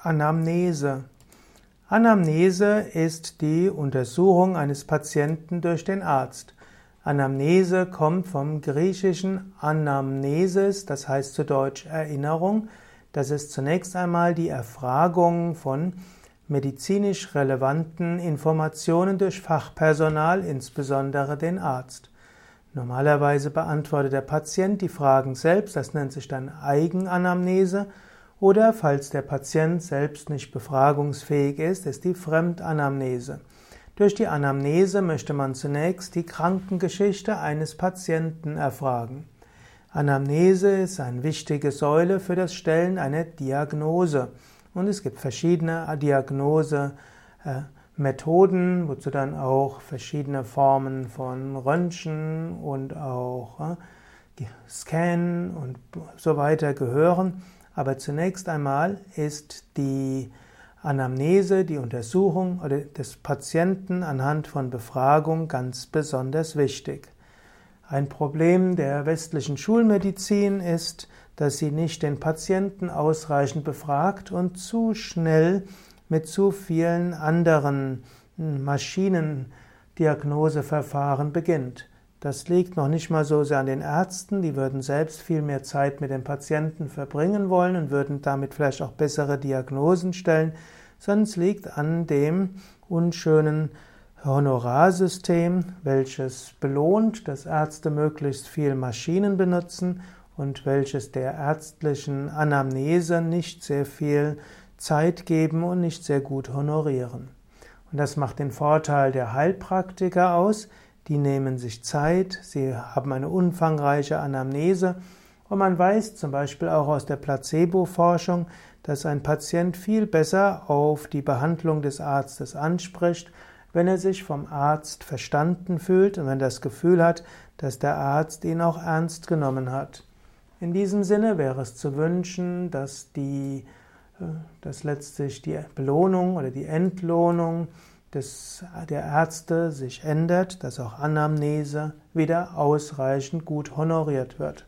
Anamnese. Anamnese ist die Untersuchung eines Patienten durch den Arzt. Anamnese kommt vom griechischen Anamnesis, das heißt zu Deutsch Erinnerung. Das ist zunächst einmal die Erfragung von medizinisch relevanten Informationen durch Fachpersonal, insbesondere den Arzt. Normalerweise beantwortet der Patient die Fragen selbst, das nennt sich dann Eigenanamnese oder falls der Patient selbst nicht befragungsfähig ist, ist die Fremdanamnese. Durch die Anamnese möchte man zunächst die Krankengeschichte eines Patienten erfragen. Anamnese ist eine wichtige Säule für das Stellen einer Diagnose. Und es gibt verschiedene Diagnosemethoden, wozu dann auch verschiedene Formen von Röntgen und auch Scan und so weiter gehören. Aber zunächst einmal ist die Anamnese, die Untersuchung des Patienten anhand von Befragung ganz besonders wichtig. Ein Problem der westlichen Schulmedizin ist, dass sie nicht den Patienten ausreichend befragt und zu schnell mit zu vielen anderen Maschinendiagnoseverfahren beginnt. Das liegt noch nicht mal so sehr an den Ärzten, die würden selbst viel mehr Zeit mit den Patienten verbringen wollen und würden damit vielleicht auch bessere Diagnosen stellen, sondern es liegt an dem unschönen Honorarsystem, welches belohnt, dass Ärzte möglichst viel Maschinen benutzen und welches der ärztlichen Anamnese nicht sehr viel Zeit geben und nicht sehr gut honorieren. Und das macht den Vorteil der Heilpraktiker aus, die nehmen sich Zeit, sie haben eine umfangreiche Anamnese und man weiß zum Beispiel auch aus der Placebo-Forschung, dass ein Patient viel besser auf die Behandlung des Arztes anspricht, wenn er sich vom Arzt verstanden fühlt und wenn das Gefühl hat, dass der Arzt ihn auch ernst genommen hat. In diesem Sinne wäre es zu wünschen, dass die, äh, dass letztlich die Belohnung oder die Entlohnung des, der Ärzte sich ändert, dass auch Anamnese wieder ausreichend gut honoriert wird.